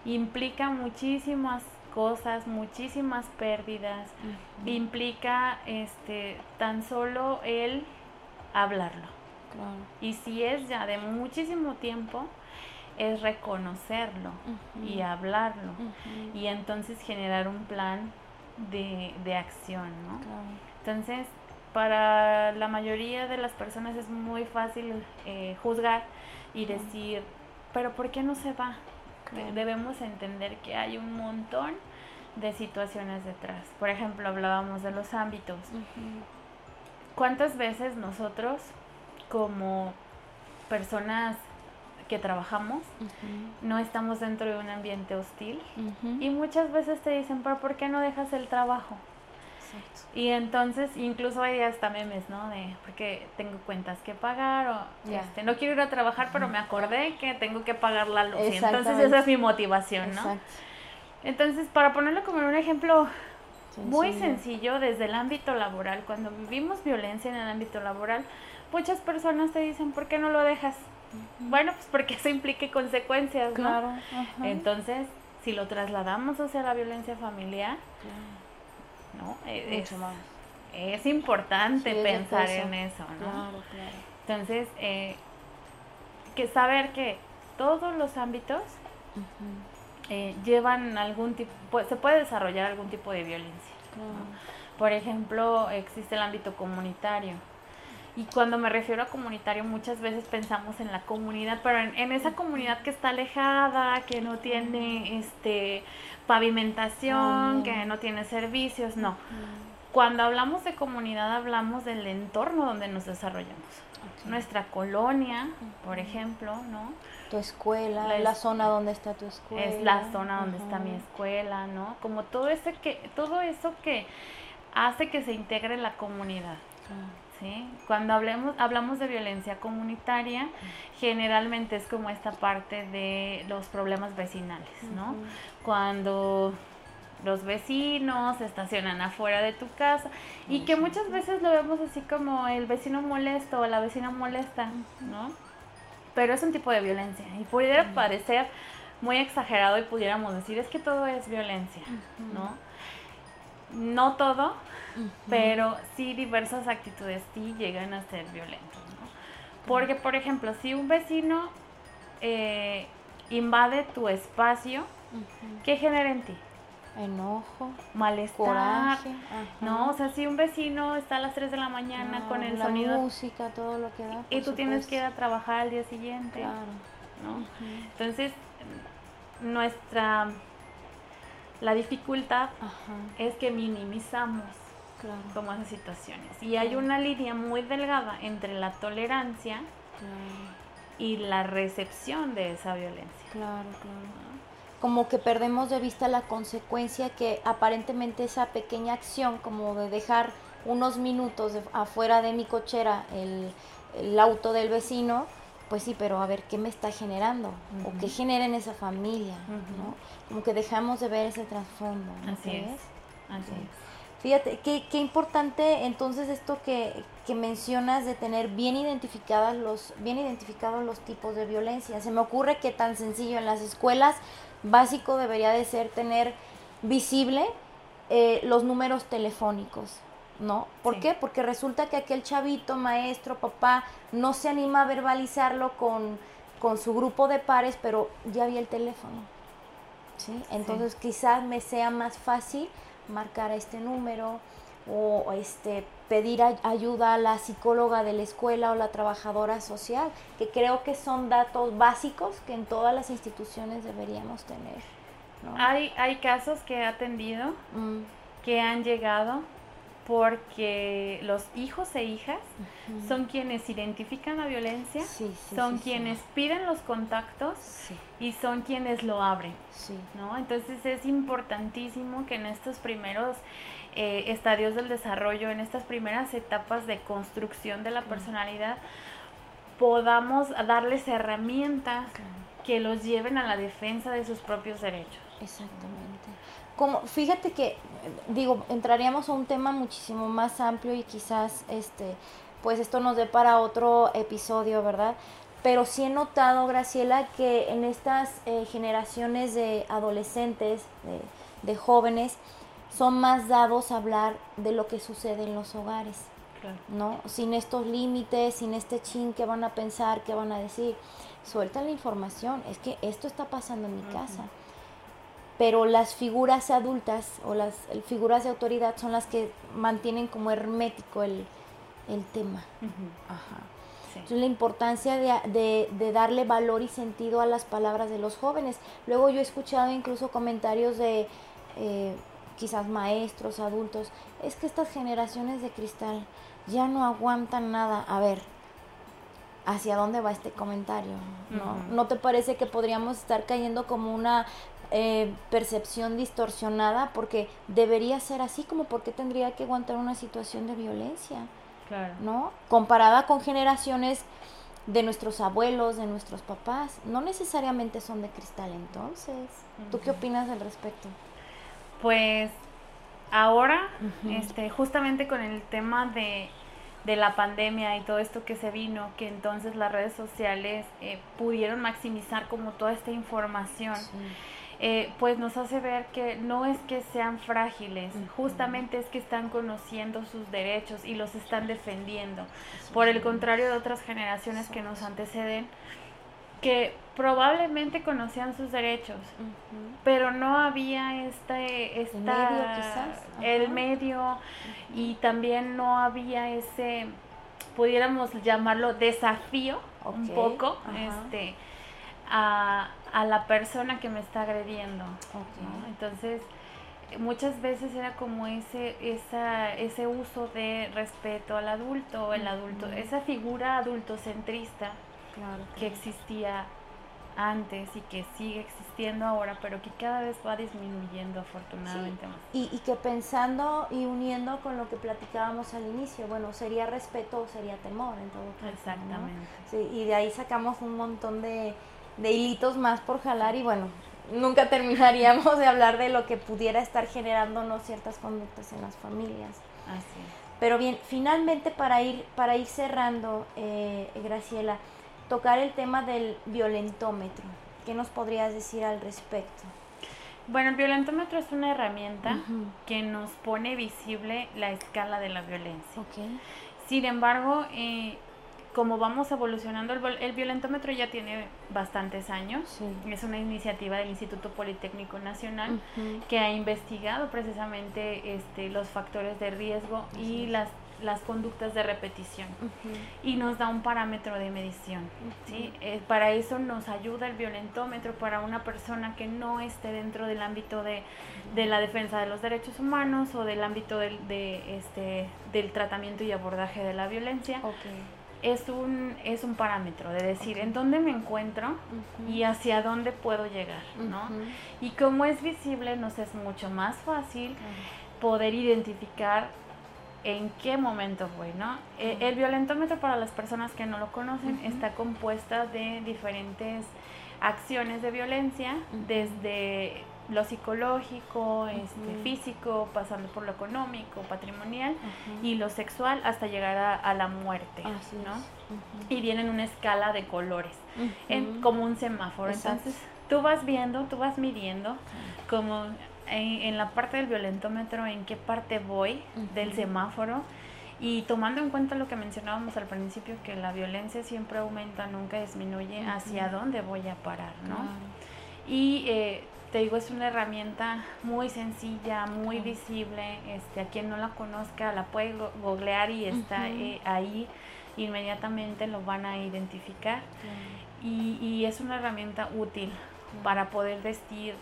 Implica muchísimas cosas, muchísimas pérdidas, implica este tan solo el hablarlo. Y si es ya de muchísimo tiempo, es reconocerlo y hablarlo. Y entonces generar un plan de, de acción, ¿no? Entonces, para la mayoría de las personas es muy fácil eh, juzgar y decir, pero ¿por qué no se va? Debemos entender que hay un montón de situaciones detrás. Por ejemplo, hablábamos de los ámbitos. ¿Cuántas veces nosotros como personas que trabajamos no estamos dentro de un ambiente hostil y muchas veces te dicen, pero ¿por qué no dejas el trabajo? Y entonces, incluso hay hasta memes, ¿no? De, porque tengo cuentas que pagar o este, no quiero ir a trabajar, pero me acordé que tengo que pagar la luz. Y entonces esa es mi motivación, ¿no? Entonces, para ponerlo como un ejemplo muy sencillo desde el ámbito laboral, cuando vivimos violencia en el ámbito laboral, muchas personas te dicen, ¿por qué no lo dejas? Bueno, pues porque eso implique consecuencias, ¿no? Claro. Entonces, si lo trasladamos hacia la violencia familiar, ¿no? E, es, es importante pensar en eso, ¿no? Entonces, eh, que saber que todos los ámbitos eh, llevan algún tipo, se puede desarrollar algún tipo de violencia. Por ejemplo, existe el ámbito comunitario. Y cuando me refiero a comunitario, muchas veces pensamos en la comunidad, pero en, esa comunidad que está alejada, que no tiene este pavimentación, que no tiene servicios, no. Cuando hablamos de comunidad hablamos del entorno donde nos desarrollamos. Nuestra colonia, por ejemplo, ¿no? Tu escuela, la, la, zona donde está tu escuela. Es la zona donde está mi escuela, ¿no? Como todo eso que todo eso que hace que se integre la comunidad. ¿Sí? Cuando hablemos, hablamos de violencia comunitaria, generalmente es como esta parte de los problemas vecinales, ¿no? Cuando los vecinos estacionan afuera de tu casa y que muchas veces lo vemos así como el vecino molesto o la vecina molesta, ¿no? Pero es un tipo de violencia y pudiera parecer muy exagerado y pudiéramos decir es que todo es violencia, ¿no? No todo, pero sí diversas actitudes sí llegan a ser violentas. ¿no? Porque, por ejemplo, si un vecino eh, invade tu espacio, ¿qué genera en ti? Enojo, malestar, coraje, ¿no? O sea, si un vecino está a las 3 de la mañana con el la sonido... música, todo lo que da. Y tú tienes que ir a trabajar al día siguiente, claro. ¿no? Entonces, nuestra... La dificultad es que minimizamos como esas situaciones. Y hay una línea muy delgada entre la tolerancia y la recepción de esa violencia. Claro, claro. Como que perdemos de vista la consecuencia que aparentemente esa pequeña acción, como de dejar unos minutos afuera de mi cochera el, el, auto del vecino, pues sí, pero a ver qué me está generando o qué genera en esa familia, ¿no? Como que dejamos de ver ese trasfondo. Así es. Así es. Fíjate, qué, qué importante entonces esto que, que, mencionas de tener bien identificadas los, bien identificados los tipos de violencia. Se me ocurre que tan sencillo en las escuelas básico debería de ser tener visible eh, los números telefónicos, ¿no? ¿Por qué? Porque resulta que aquel chavito, maestro, papá, no se anima a verbalizarlo con, con su grupo de pares, pero ya había el teléfono. ¿sí? Entonces quizás me sea más fácil marcar a este número o este pedir ayuda a la psicóloga de la escuela o la trabajadora social, que creo que son datos básicos que en todas las instituciones deberíamos tener. Hay, hay casos que he atendido mm. que han llegado porque los hijos e hijas son quienes identifican la violencia, son quienes piden los contactos y son quienes lo abren. ¿no? Entonces es importantísimo que en estos primeros eh, estadios del desarrollo, en estas primeras etapas de construcción de la personalidad, podamos darles herramientas que los lleven a la defensa de sus propios derechos. Exactamente. Como, fíjate que, digo, entraríamos a un tema muchísimo más amplio y quizás, este, pues esto nos dé para otro episodio, ¿verdad? Pero sí he notado, Graciela, que en estas eh, generaciones de adolescentes, de, jóvenes, son más dados a hablar de lo que sucede en los hogares. ¿no? Sin estos límites, sin este chin que van a pensar, que van a decir. Suelta la información, es que esto está pasando en mi casa. Pero las figuras adultas o las figuras de autoridad son las que mantienen como hermético el, tema. Entonces, la importancia de, de, darle valor y sentido a las palabras de los jóvenes. Luego yo he escuchado incluso comentarios de eh, quizás maestros, adultos, es que estas generaciones de cristal ya no aguantan nada. A ver, ¿hacia dónde va este comentario? ¿No, ¿No te parece que podríamos estar cayendo como una eh, percepción distorsionada? Porque debería ser así, como porque tendría que aguantar una situación de violencia. Claro. ¿No? Comparada con generaciones de nuestros abuelos, de nuestros papás, no necesariamente son de cristal entonces. ¿Tú qué opinas al respecto? Pues ahora, este, justamente con el tema de, de, la pandemia y todo esto que se vino, que entonces las redes sociales eh, pudieron maximizar como toda esta información. Eh, pues nos hace ver que no es que sean frágiles, justamente es que están conociendo sus derechos y los están defendiendo. Por el contrario de otras generaciones que nos anteceden, que probablemente conocían sus derechos, pero no había este, esta, el medio, quizás. El medio y también no había ese, pudiéramos llamarlo desafío un poco, este, a, a, la persona que me está agrediendo. Entonces, muchas veces era como ese, esa, ese uso de respeto al adulto, el adulto, esa figura adultocentrista que existía antes y que sigue existiendo ahora, pero que cada vez va disminuyendo afortunadamente más. Y, y, que pensando y uniendo con lo que platicábamos al inicio, bueno, sería respeto o sería temor en todo caso. Exactamente. Sí, y de ahí sacamos un montón de, de hilitos más por jalar y bueno, nunca terminaríamos de hablar de lo que pudiera estar generándonos ciertas conductas en las familias. Así Pero bien, finalmente para ir, para ir cerrando, eh, Graciela, tocar el tema del violentómetro. ¿Qué nos podrías decir al respecto? Bueno, el violentómetro es una herramienta que nos pone visible la escala de la violencia. Sin embargo, eh, como vamos evolucionando, el, violentómetro ya tiene bastantes años. Es una iniciativa del Instituto Politécnico Nacional que ha investigado precisamente este, los factores de riesgo y las las conductas de repetición y nos da un parámetro de medición. ¿sí? Eh, para eso nos ayuda el violentómetro para una persona que no esté dentro del ámbito de, de la defensa de los derechos humanos o del ámbito del, de, este, del tratamiento y abordaje de la violencia. Es un, es un parámetro de decir en dónde me encuentro y hacia dónde puedo llegar, ¿no? Y como es visible, nos es mucho más fácil poder identificar en qué momento fue, ¿no? E, el violentómetro, para las personas que no lo conocen, está compuesta de diferentes acciones de violencia, desde lo psicológico, este, físico, pasando por lo económico, patrimonial y lo sexual hasta llegar a, la muerte, ¿no? Y viene en una escala de colores, como un semáforo. Entonces, tú vas viendo, tú vas midiendo como en, la parte del violentómetro, en qué parte voy del semáforo. Y tomando en cuenta lo que mencionábamos al principio, que la violencia siempre aumenta, nunca disminuye, hacia dónde voy a parar, ¿no? Y eh, te digo, es una herramienta muy sencilla, muy visible, este, a quien no la conozca la puede googlear y está eh, ahí, inmediatamente lo van a identificar. Y, y, es una herramienta útil para poder decir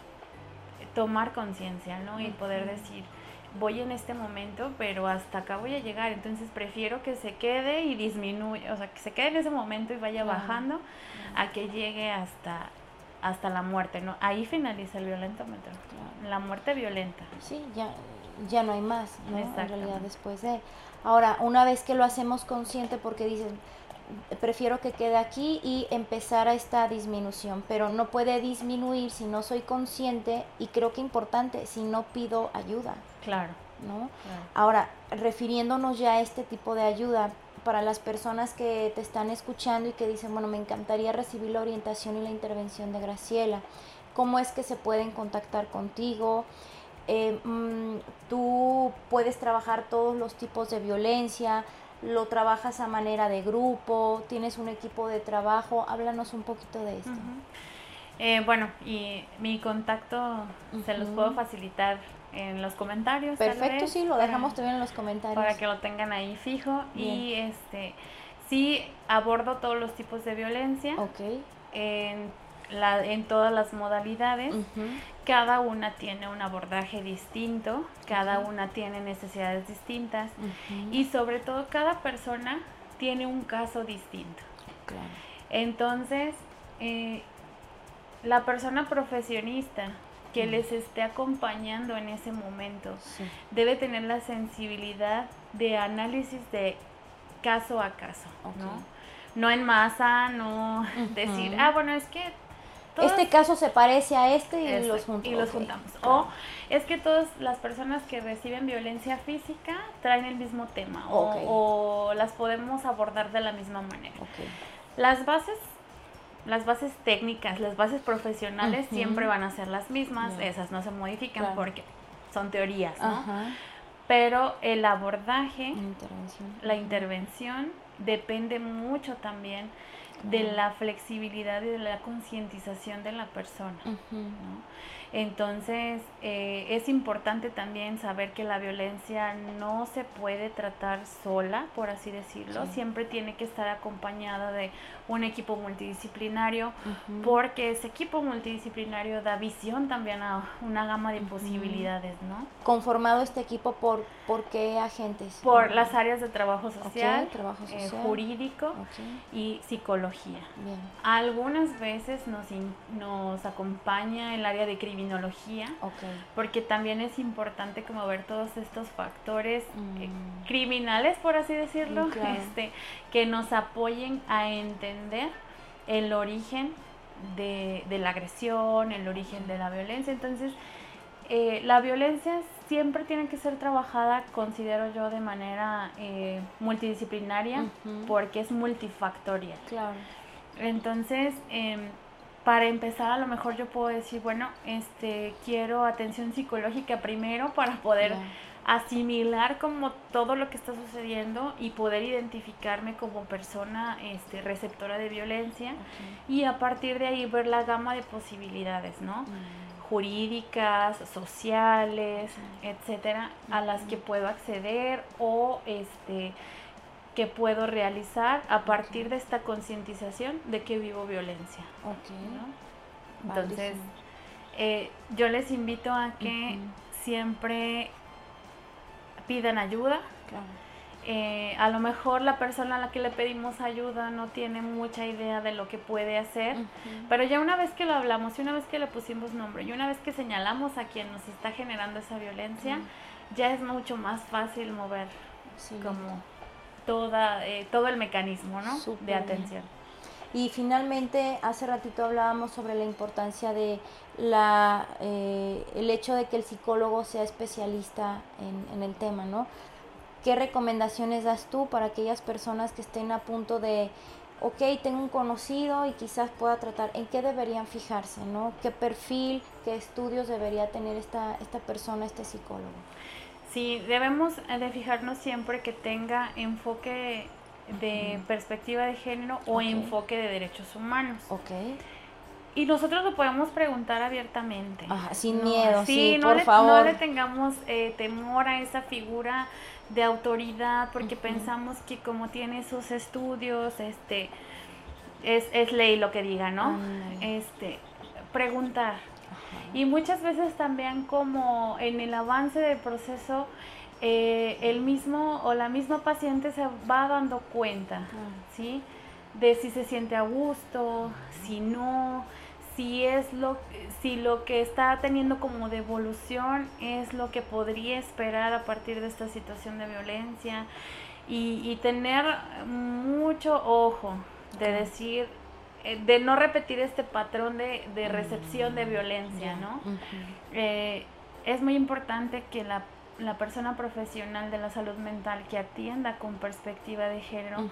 tomar conciencia, ¿no? Y poder decir, voy en este momento, pero hasta acá voy a llegar, entonces prefiero que se quede y disminuya, o sea, que se quede en ese momento y vaya bajando a que llegue hasta hasta la muerte, ¿no? Ahí finaliza el violentómetro, la muerte violenta. Sí, ya ya no hay más, ¿no? En realidad después de Ahora, una vez que lo hacemos consciente porque dicen prefiero que quede aquí y empezar a esta disminución, pero no puede disminuir si no soy consciente y creo que importante, si no pido ayuda. Claro. ¿no? Ahora, refiriéndonos ya a este tipo de ayuda, para las personas que te están escuchando y que dicen, bueno, me encantaría recibir la orientación y la intervención de Graciela, ¿cómo es que se pueden contactar contigo? Eh, mm, tú puedes trabajar todos los tipos de violencia, lo trabajas a manera de grupo, tienes un equipo de trabajo, háblanos un poquito de esto. Eh, bueno, y mi contacto se los puedo facilitar en los comentarios. Perfecto, sí, lo dejamos también en los comentarios. Para que lo tengan ahí fijo. Y este sí abordo todos los tipos de violencia. Ok. En, la, en todas las modalidades. Cada una tiene un abordaje distinto, cada una tiene necesidades distintas y sobre todo cada persona tiene un caso distinto. Entonces, eh, la persona profesionista que les esté acompañando en ese momento. Debe tener la sensibilidad de análisis de caso a caso, ¿no? No en masa, no decir, ah, bueno, es que... este caso se parece a este y los juntamos. Y los juntamos. O es que todas las personas que reciben violencia física traen el mismo tema o, o, las podemos abordar de la misma manera. Las bases las bases técnicas, las bases profesionales siempre van a ser las mismas, esas no se modifican porque son teorías, ¿no? Pero el abordaje, la intervención, depende mucho también de la flexibilidad y de la concientización de la persona. ¿no? Entonces, eh, es importante también saber que la violencia no se puede tratar sola, por así decirlo. Siempre tiene que estar acompañada de un equipo multidisciplinario, porque ese equipo multidisciplinario da visión también a una gama de posibilidades, ¿no? Conformado este equipo por, por qué agentes? Por las áreas de trabajo social, trabajo eh, jurídico y psicología. Algunas veces nos, nos acompaña el área de criminología, porque también es importante como ver todos estos factores eh, mm. criminales, por así decirlo, este, que nos apoyen a entender el origen de, la agresión, el origen de la violencia. Entonces, eh, la violencia siempre tiene que ser trabajada, considero yo, de manera eh, multidisciplinaria porque es multifactorial. Claro. Entonces, em, para empezar, a lo mejor yo puedo decir, bueno, este, quiero atención psicológica primero para poder asimilar como todo lo que está sucediendo y poder identificarme como persona este, receptora de violencia y a partir de ahí ver la gama de posibilidades, ¿no? Mm. jurídicas, sociales, etcétera, a las que puedo acceder o este que puedo realizar a partir de esta concientización de que vivo violencia. Entonces, eh, yo les invito a que siempre pidan ayuda. Eh, a lo mejor la persona a la que le pedimos ayuda no tiene mucha idea de lo que puede hacer, pero ya una vez que lo hablamos y una vez que le pusimos nombre y una vez que señalamos a quien nos está generando esa violencia, ya es mucho más fácil mover como toda, eh, todo el mecanismo ¿no? de atención. Y finalmente, hace ratito hablábamos sobre la importancia de la, eh, el hecho de que el psicólogo sea especialista en, en el tema, ¿no? ¿Qué recomendaciones das tú para aquellas personas que estén a punto de, ok, tengo un conocido y quizás pueda tratar, ¿en qué deberían fijarse, ¿no? ¿Qué perfil, qué estudios debería tener esta, esta persona, este psicólogo? Sí, debemos de fijarnos siempre que tenga enfoque de perspectiva de género o enfoque de derechos humanos. Ok. Y nosotros lo podemos preguntar abiertamente. sin miedo, sí, por favor. No le tengamos eh, temor a esa figura de autoridad porque pensamos que como tiene sus estudios, este, es, es ley lo que diga, ¿no? Este, preguntar. Y muchas veces también como en el avance del proceso eh, el mismo o la misma paciente se va dando cuenta, ¿sí? De si se siente a gusto, si no, si es lo, si lo que está teniendo como devolución es lo que podría esperar a partir de esta situación de violencia. y, tener mucho ojo de decir, eh, de no repetir este patrón de, de recepción de violencia, ¿no? Eh, es muy importante que la, la, persona profesional de la salud mental que atienda con perspectiva de género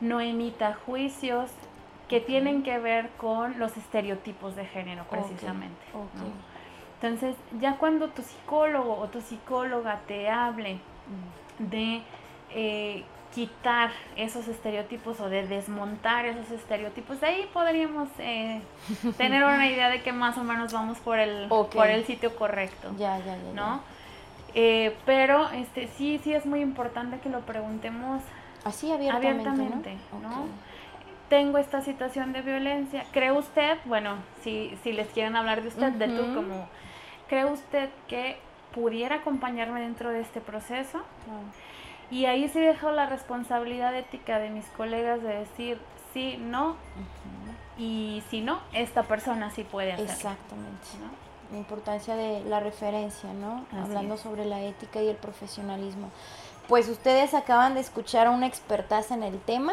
no emita juicios que tienen que ver con los estereotipos de género precisamente. Entonces, ya cuando tu psicólogo o tu psicóloga te hable de eh, quitar esos estereotipos o de desmontar esos estereotipos, de ahí podríamos eh, tener una idea de que más o menos vamos por el, por el sitio correcto. Ya, ya, ya. ¿no? Eh, pero este sí, sí es muy importante que lo preguntemos así abiertamente, ¿no? Tengo esta situación de violencia. ¿Cree usted, bueno, si, si les quieren hablar de usted, de tú como, ¿cree usted que pudiera acompañarme dentro de este proceso? Y ahí sí dejo la responsabilidad ética de mis colegas de decir sí, no, y si no, esta persona sí puede hacerlo. Exactamente. La importancia de la referencia, ¿no? Hablando sobre la ética y el profesionalismo. Pues ustedes acaban de escuchar a una expertaza en el tema.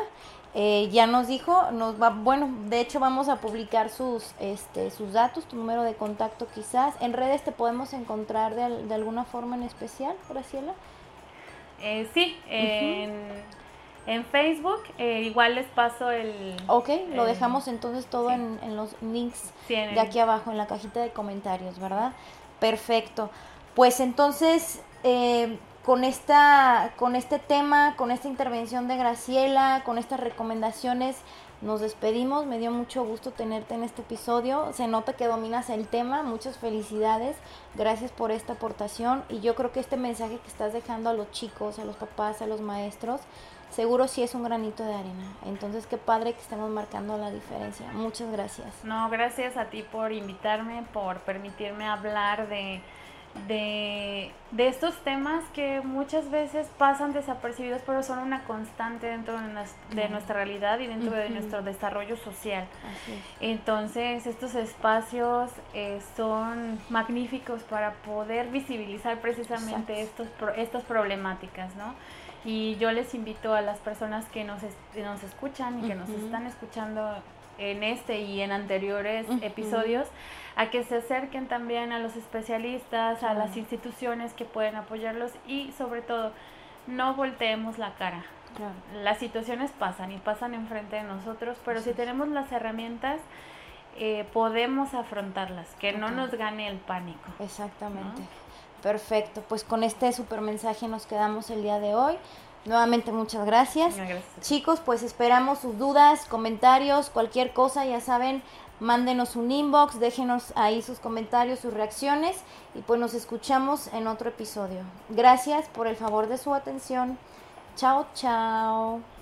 Eh, ya nos dijo, nos va, bueno, de hecho vamos a publicar sus, este, sus datos, tu número de contacto quizás. En redes te podemos encontrar de, de alguna forma en especial, Graciela. Eh, sí, en, Facebook. Eh, igual les paso el... Ok, lo dejamos entonces todo en, los links de aquí abajo, en la cajita de comentarios, ¿verdad? Perfecto. Pues entonces, eh, con, esta, con este tema, con esta intervención de Graciela, con estas recomendaciones, nos despedimos, me dio mucho gusto tenerte en este episodio. Se nota que dominas el tema, muchas felicidades. Gracias por esta aportación y yo creo que este mensaje que estás dejando a los chicos, a los papás, a los maestros, seguro sí es un granito de arena. Entonces, qué padre que estemos marcando la diferencia. Muchas gracias. No, gracias a ti por invitarme, por permitirme hablar de de, de, estos temas que muchas veces pasan desapercibidos, pero son una constante dentro de, nuestra realidad y dentro de nuestro desarrollo social. Entonces, estos espacios eh, son magníficos para poder visibilizar precisamente estos, estas problemáticas, ¿no? Y yo les invito a las personas que nos, nos escuchan y que nos están escuchando en este y en anteriores episodios, a que se acerquen también a los especialistas, a las instituciones que pueden apoyarlos y sobre todo no volteemos la cara. Las situaciones pasan y pasan enfrente de nosotros, pero si tenemos las herramientas, eh, podemos afrontarlas, que no nos gane el pánico. Exactamente. Perfecto, pues con este super mensaje nos quedamos el día de hoy. Nuevamente muchas gracias. Chicos, pues esperamos sus dudas, comentarios, cualquier cosa, ya saben, mándenos un inbox, déjenos ahí sus comentarios, sus reacciones y pues nos escuchamos en otro episodio. Gracias por el favor de su atención. Chao, chao.